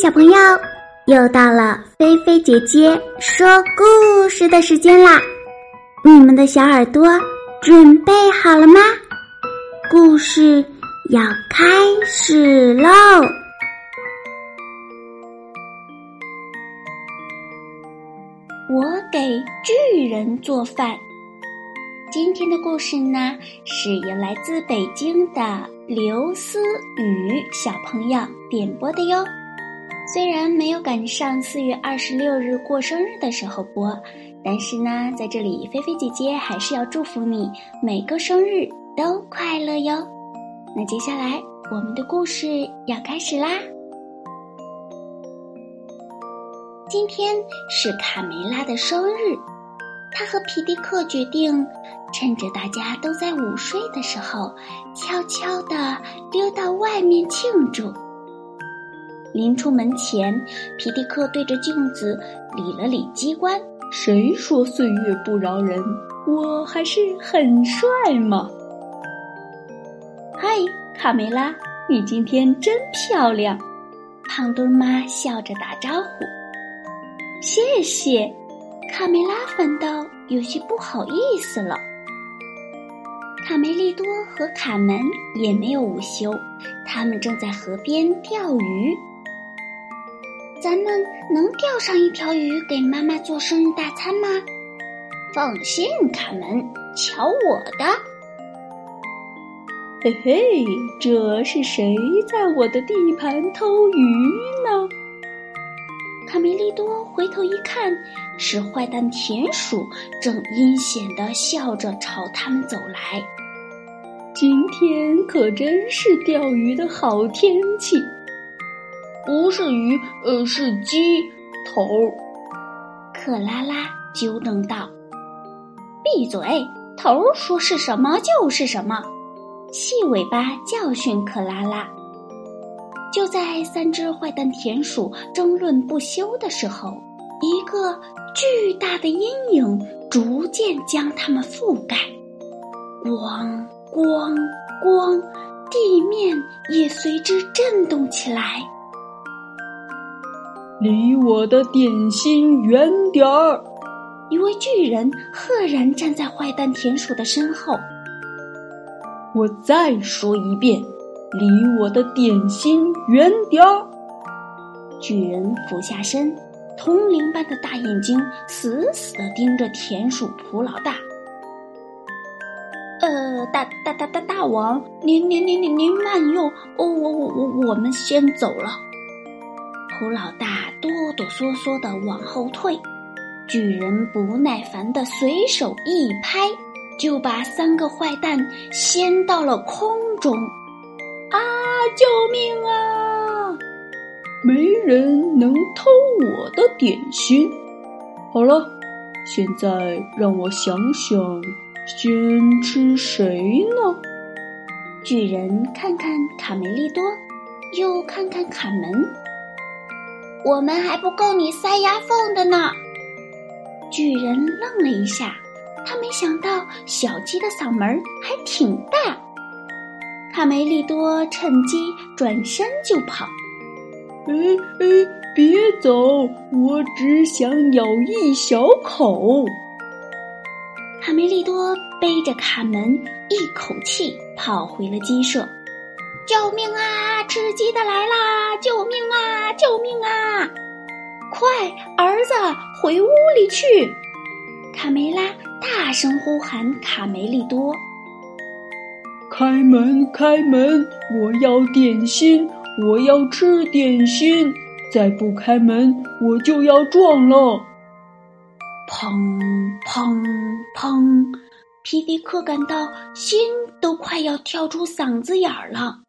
小朋友，又到了菲菲姐姐说故事的时间啦！你们的小耳朵准备好了吗？故事要开始喽！我给巨人做饭。今天的故事呢，是由来自北京的刘思雨小朋友点播的哟。虽然没有赶上四月二十六日过生日的时候播，但是呢，在这里菲菲姐姐还是要祝福你每个生日都快乐哟。那接下来我们的故事要开始啦。今天是卡梅拉的生日，她和皮迪克决定趁着大家都在午睡的时候，悄悄地溜到外面庆祝。临出门前，皮迪克对着镜子理了理机关。谁说岁月不饶人？我还是很帅嘛！嗨，卡梅拉，你今天真漂亮！胖墩妈笑着打招呼。谢谢，卡梅拉反倒有些不好意思了。卡梅利多和卡门也没有午休，他们正在河边钓鱼。咱们能钓上一条鱼给妈妈做生日大餐吗？放心，卡门，瞧我的！嘿嘿，这是谁在我的地盘偷鱼呢？卡梅利多回头一看，是坏蛋田鼠，正阴险的笑着朝他们走来。今天可真是钓鱼的好天气。不是鱼，呃，是鸡头。克拉拉纠正道：“闭嘴！头说是什么就是什么。”细尾巴教训克拉拉。就在三只坏蛋田鼠争论不休的时候，一个巨大的阴影逐渐将它们覆盖，咣咣咣，地面也随之震动起来。离我的点心远点儿！一位巨人赫然站在坏蛋田鼠的身后。我再说一遍，离我的点心远点儿！巨人俯下身，铜铃般的大眼睛死死的盯着田鼠普老大。呃，大大大大大王，您您您您您慢用，哦，我我我我们先走了。普老大哆哆嗦嗦的往后退，巨人不耐烦的随手一拍，就把三个坏蛋掀到了空中。啊！救命啊！没人能偷我的点心。好了，现在让我想想，先吃谁呢？巨人看看卡梅利多，又看看卡门。我们还不够你塞牙缝的呢！巨人愣了一下，他没想到小鸡的嗓门还挺大。卡梅利多趁机转身就跑。哎哎，别走！我只想咬一小口。卡梅利多背着卡门，一口气跑回了鸡舍。救命啊！吃鸡的来啦！救命啊！救命啊！快，儿子，回屋里去！卡梅拉大声呼喊卡梅利多：“开门，开门！我要点心，我要吃点心！再不开门，我就要撞了！”砰砰砰！皮迪克感到心都快要跳出嗓子眼儿了。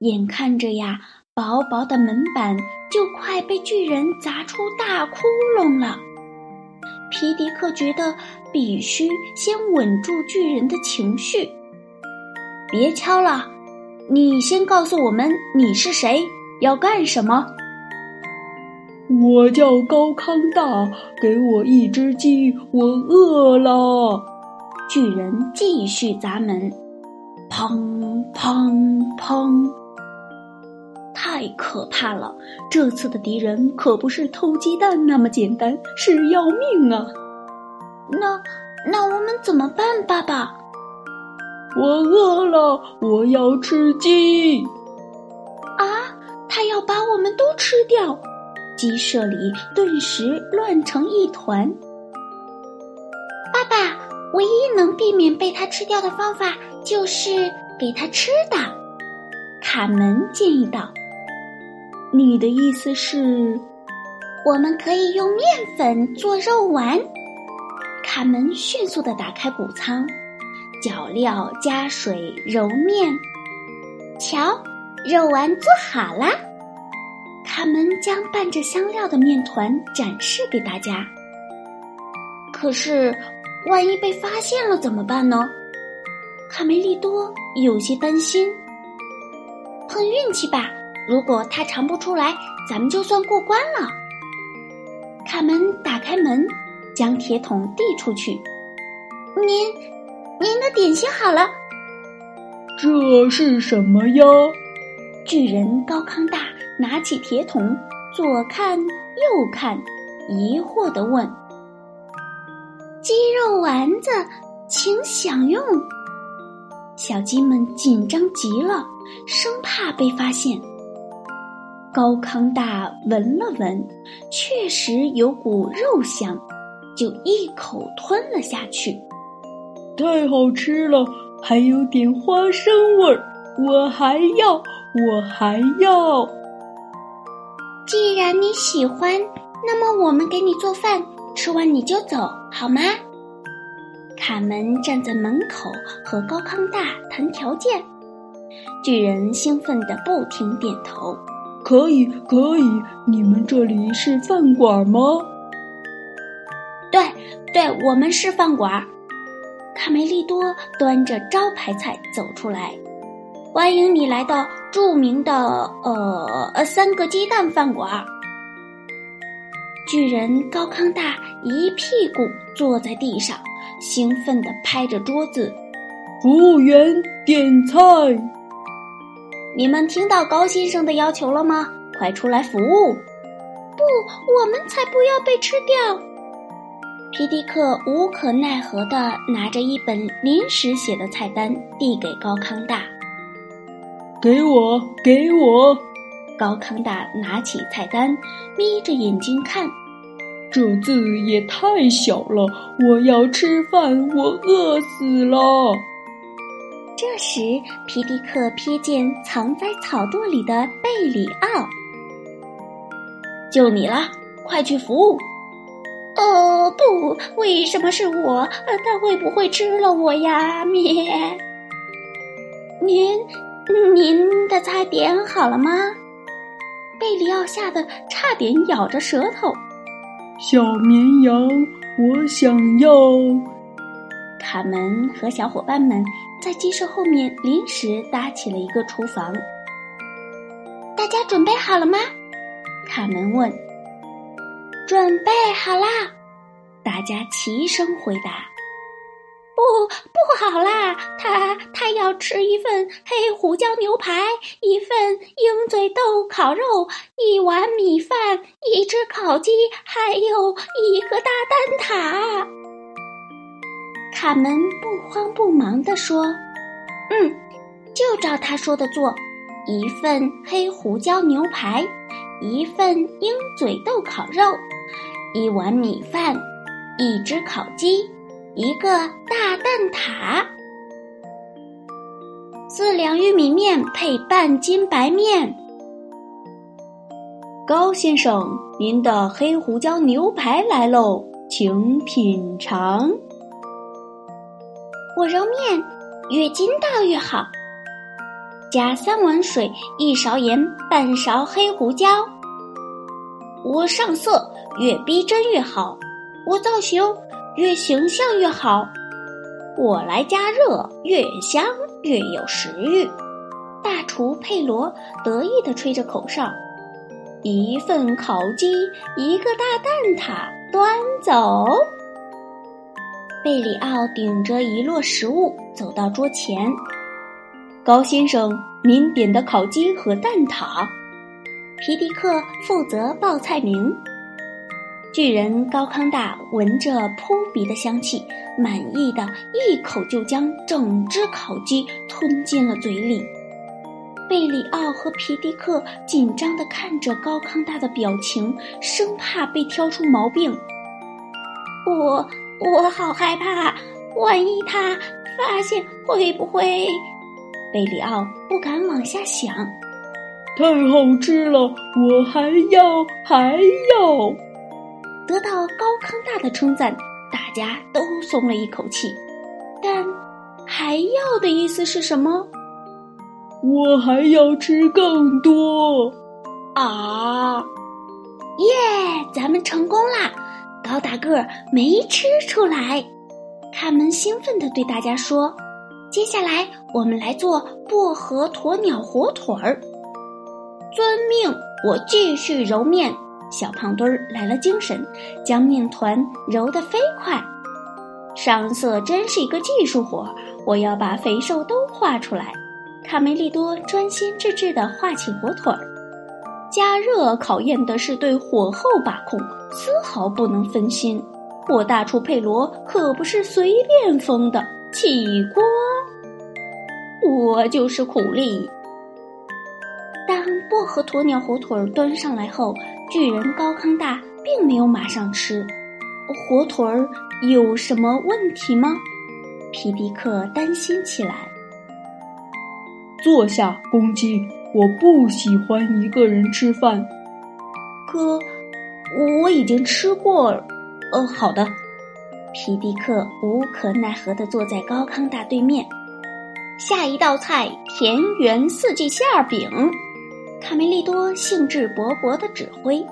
眼看着呀，薄薄的门板就快被巨人砸出大窟窿了。皮迪克觉得必须先稳住巨人的情绪。别敲了，你先告诉我们你是谁，要干什么？我叫高康大，给我一只鸡，我饿了。巨人继续砸门，砰砰砰。太太可怕了！这次的敌人可不是偷鸡蛋那么简单，是要命啊！那那我们怎么办，爸爸？我饿了，我要吃鸡。啊！他要把我们都吃掉！鸡舍里顿时乱成一团。爸爸，唯一能避免被他吃掉的方法就是给他吃的。卡门建议道：“你的意思是，我们可以用面粉做肉丸？”卡门迅速的打开谷仓，搅料加水揉面，瞧，肉丸做好啦！卡门将拌着香料的面团展示给大家。可是，万一被发现了怎么办呢？卡梅利多有些担心。碰运气吧，如果他尝不出来，咱们就算过关了。卡门打开门。将铁桶递出去，您，您的点心好了。这是什么呀？巨人高康大拿起铁桶，左看右看，疑惑的问：“鸡肉丸子，请享用。”小鸡们紧张极了，生怕被发现。高康大闻了闻，确实有股肉香。就一口吞了下去，太好吃了，还有点花生味儿，我还要，我还要。既然你喜欢，那么我们给你做饭，吃完你就走，好吗？卡门站在门口和高康大谈条件，巨人兴奋的不停点头，可以，可以。你们这里是饭馆吗？对，对我们是饭馆。卡梅利多端着招牌菜走出来，欢迎你来到著名的呃呃三个鸡蛋饭馆。巨人高康大一屁股坐在地上，兴奋地拍着桌子：“服务员，点菜！你们听到高先生的要求了吗？快出来服务！不，我们才不要被吃掉。”皮迪克无可奈何地拿着一本临时写的菜单递给高康大：“给我，给我！”高康大拿起菜单，眯着眼睛看，这字也太小了。我要吃饭，我饿死了。这时，皮迪克瞥见藏在草垛里的贝里奥：“就你了，快去服务！”哦不，为什么是我？他会不会吃了我呀？咩，您，您的菜点好了吗？贝里奥吓得差点咬着舌头。小绵羊，我想要。卡门和小伙伴们在鸡舍后面临时搭起了一个厨房。大家准备好了吗？卡门问。准备好啦！大家齐声回答。不，不好啦！他他要吃一份黑胡椒牛排，一份鹰嘴豆烤肉，一碗米饭，一只烤鸡，还有一个大蛋挞。卡门不慌不忙地说：“嗯，就照他说的做，一份黑胡椒牛排，一份鹰嘴豆烤肉。”一碗米饭，一只烤鸡，一个大蛋挞，四两玉米面配半斤白面。高先生，您的黑胡椒牛排来喽，请品尝。我揉面，越筋道越好。加三碗水，一勺盐，半勺黑胡椒。我上色。越逼真越好，我造型越形象越好，我来加热越香越有食欲。大厨佩罗得意地吹着口哨，一份烤鸡，一个大蛋挞，端走。贝里奥顶着一摞食物走到桌前，高先生，您点的烤鸡和蛋挞。皮迪克负责报菜名。巨人高康大闻着扑鼻的香气，满意的一口就将整只烤鸡吞进了嘴里。贝里奥和皮迪克紧张的看着高康大的表情，生怕被挑出毛病。我我好害怕，万一他发现会不会？贝里奥不敢往下想。太好吃了，我还要还要。得到高康大的称赞，大家都松了一口气。但还要的意思是什么？我还要吃更多啊！耶，咱们成功啦！高大个儿没吃出来。卡门兴奋地对大家说：“接下来我们来做薄荷鸵鸟火腿儿。”遵命，我继续揉面。小胖墩儿来了精神，将面团揉得飞快。上色真是一个技术活，我要把肥瘦都画出来。卡梅利多专心致志地画起火腿儿。加热考验的是对火候把控，丝毫不能分心。我大厨佩罗可不是随便封的，起锅，我就是苦力。当薄荷鸵鸟火腿儿端上来后，巨人高康大并没有马上吃。火腿儿有什么问题吗？皮迪克担心起来。坐下，公鸡。我不喜欢一个人吃饭。可我已经吃过了。哦，好的。皮迪克无可奈何地坐在高康大对面。下一道菜：田园四季馅饼。卡梅利多兴致勃勃的指挥：“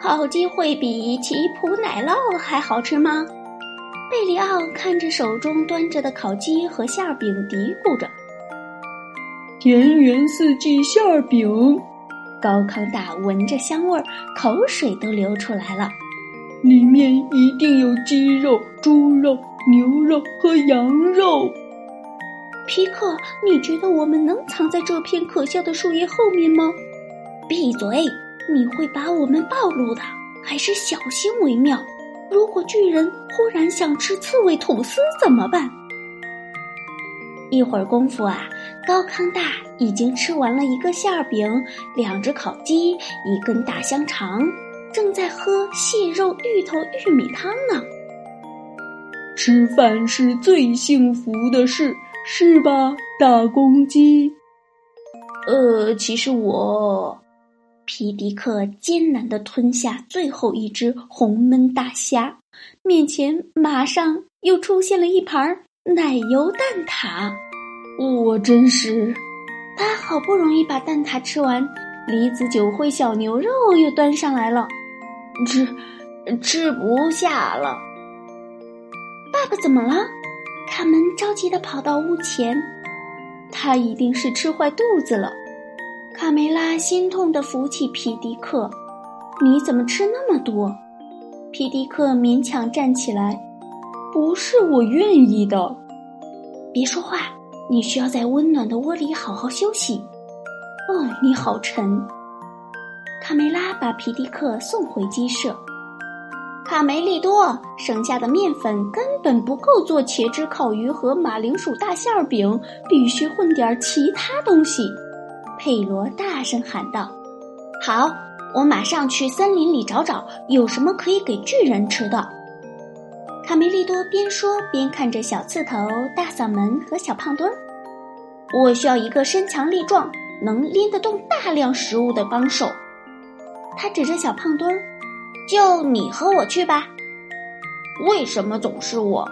烤鸡会比奇普奶酪还好吃吗？”贝里奥看着手中端着的烤鸡和馅饼，嘀咕着：“田园四季馅饼。”高康大闻着香味儿，口水都流出来了。里面一定有鸡肉、猪肉、牛肉和羊肉。皮克，你觉得我们能藏在这片可笑的树叶后面吗？闭嘴！你会把我们暴露的，还是小心为妙。如果巨人忽然想吃刺猬吐司怎么办？一会儿功夫啊，高康大已经吃完了一个馅饼、两只烤鸡、一根大香肠，正在喝蟹肉芋头玉米汤呢。吃饭是最幸福的事。是吧，大公鸡？呃，其实我，皮迪克艰难的吞下最后一只红焖大虾，面前马上又出现了一盘奶油蛋挞。我真是，他好不容易把蛋挞吃完，梨子酒会小牛肉又端上来了，吃吃不下了。爸爸怎么了？卡门着急的跑到屋前，他一定是吃坏肚子了。卡梅拉心痛的扶起皮迪克：“你怎么吃那么多？”皮迪克勉强站起来：“不是我愿意的。”别说话，你需要在温暖的窝里好好休息。哦，你好沉。卡梅拉把皮迪克送回鸡舍。卡梅利多，剩下的面粉根本不够做茄汁烤鱼和马铃薯大馅饼，必须混点其他东西。佩罗大声喊道：“好，我马上去森林里找找，有什么可以给巨人吃的。”卡梅利多边说边看着小刺头、大嗓门和小胖墩儿：“我需要一个身强力壮、能拎得动大量食物的帮手。”他指着小胖墩儿。就你和我去吧。为什么总是我？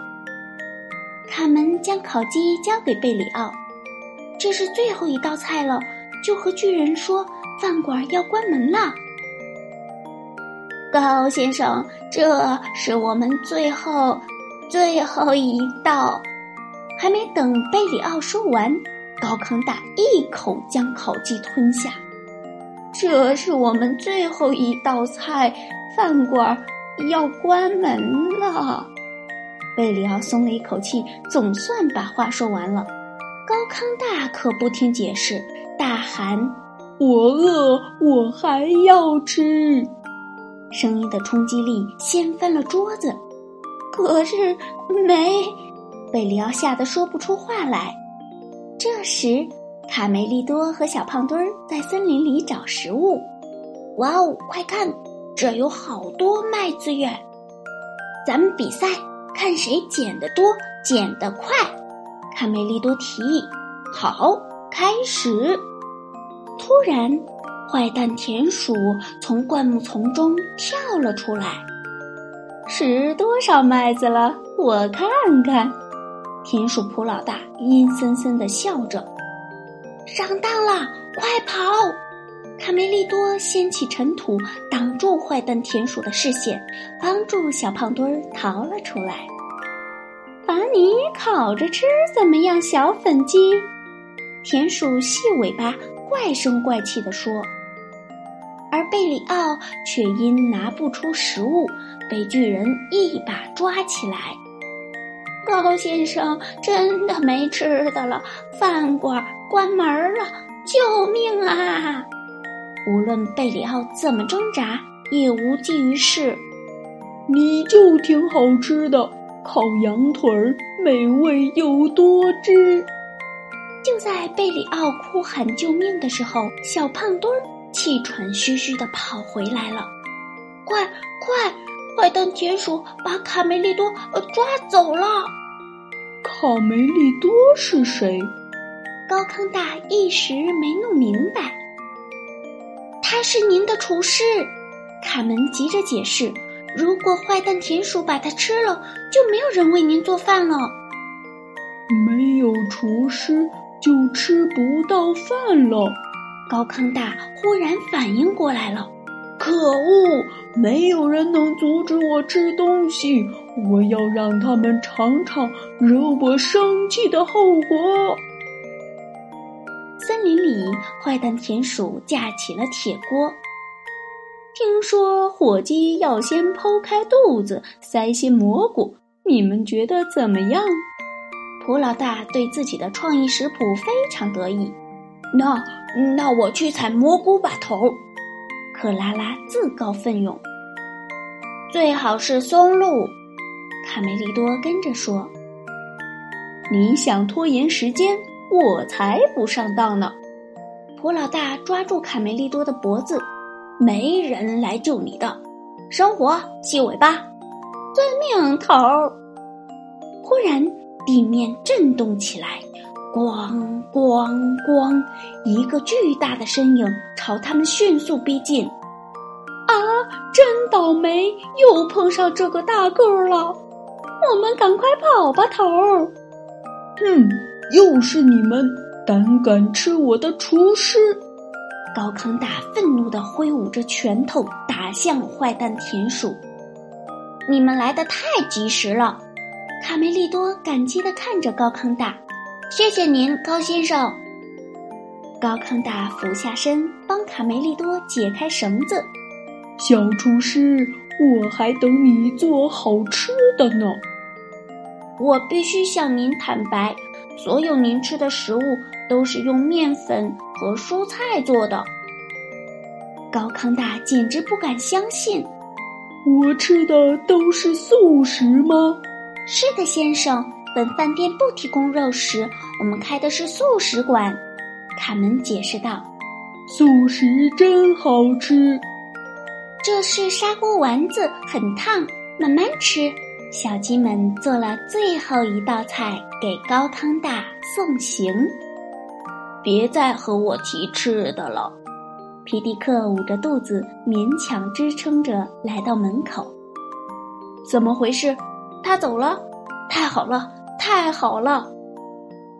卡门将烤鸡交给贝里奥。这是最后一道菜了，就和巨人说饭馆要关门了。高先生，这是我们最后最后一道。还没等贝里奥说完，高康大一口将烤鸡吞下。这是我们最后一道菜。饭馆要关门了，贝里奥松了一口气，总算把话说完了。高康大可不听解释，大喊：“我饿，我还要吃。声音的冲击力掀翻了桌子，可是没，贝里奥吓得说不出话来。这时，卡梅利多和小胖墩儿在森林里找食物。哇哦，快看，这有好多麦子耶！咱们比赛，看谁捡得多，捡得快。卡梅利多提议：“好，开始。”突然。坏蛋田鼠从灌木丛中跳了出来，是多少麦子了？我看看。田鼠普老大阴森森的笑着。上当了，快跑！卡梅利多掀起尘土，挡住坏蛋田鼠的视线，帮助小胖墩儿逃了出来。把你烤着吃怎么样，小粉鸡？田鼠细尾巴怪声怪气地说。而贝里奥却因拿不出食物，被巨人一把抓起来。高先生真的没吃的了，饭馆关门了，救命啊！无论贝里奥怎么挣扎，也无济于事。你就挺好吃的，烤羊腿儿，美味又多汁。就在贝里奥哭喊救命的时候，小胖墩儿。气喘吁吁的跑回来了，快快！坏蛋田鼠把卡梅利多呃抓走了。卡梅利多是谁？高康大一时没弄明白。他是您的厨师，卡门急着解释。如果坏蛋田鼠把它吃了，就没有人为您做饭了。没有厨师就吃不到饭了。高康大忽然反应过来了，可恶！没有人能阻止我吃东西，我要让他们尝尝惹我生气的后果。森林里，坏蛋田鼠架起了铁锅。听说火鸡要先剖开肚子，塞些蘑菇，你们觉得怎么样？普老大对自己的创意食谱非常得意。那那我去采蘑菇吧，头。克拉拉自告奋勇。最好是松露。卡梅利多跟着说：“你想拖延时间，我才不上当呢。”普老大抓住卡梅利多的脖子：“没人来救你的，生活细尾巴，遵命，头。”忽然，地面震动起来。咣咣咣！一个巨大的身影朝他们迅速逼近。啊，真倒霉，又碰上这个大个儿了！我们赶快跑吧，头儿。哼，又是你们，胆敢吃我的厨师！高康大愤怒地挥舞着拳头打向坏蛋田鼠。你们来的太及时了！卡梅利多感激地看着高康大。谢谢您，高先生。高康大俯下身帮卡梅利多解开绳子。小厨师，我还等你做好吃的呢。我必须向您坦白，所有您吃的食物都是用面粉和蔬菜做的。高康大简直不敢相信。我吃的都是素食吗？是的，先生。本饭店不提供肉食，我们开的是素食馆。卡门解释道：“素食真好吃。”这是砂锅丸子，很烫，慢慢吃。小鸡们做了最后一道菜给高汤大送行。别再和我提吃的了。皮迪克捂着肚子，勉强支撑着来到门口。怎么回事？他走了？太好了！太好了，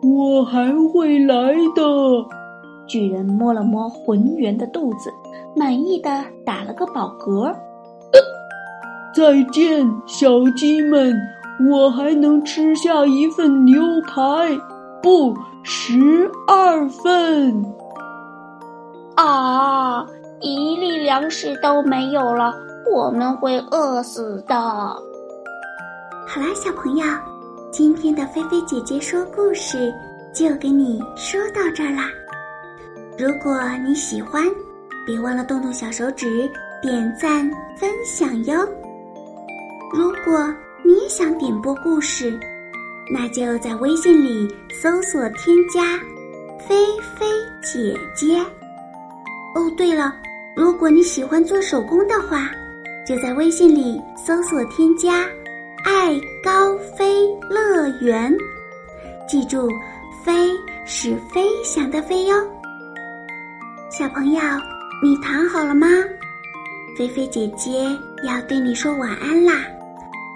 我还会来的。巨人摸了摸浑圆的肚子，满意的打了个饱嗝。再见，小鸡们，我还能吃下一份牛排，不，十二份。啊，一粒粮食都没有了，我们会饿死的。好啦，小朋友。今天的菲菲姐姐说故事就给你说到这儿啦，如果你喜欢，别忘了动动小手指点赞分享哟。如果你也想点播故事，那就在微信里搜索添加“菲菲姐姐”。哦，对了，如果你喜欢做手工的话，就在微信里搜索添加“爱高飞乐园”。记住，“飞”是飞翔的“飞”哟。小朋友，你躺好了吗？菲菲姐姐要对你说晚安啦！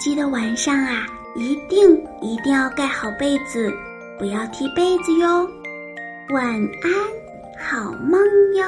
记得晚上啊，一定一定要盖好被子，不要踢被子哟。晚安，好梦哟。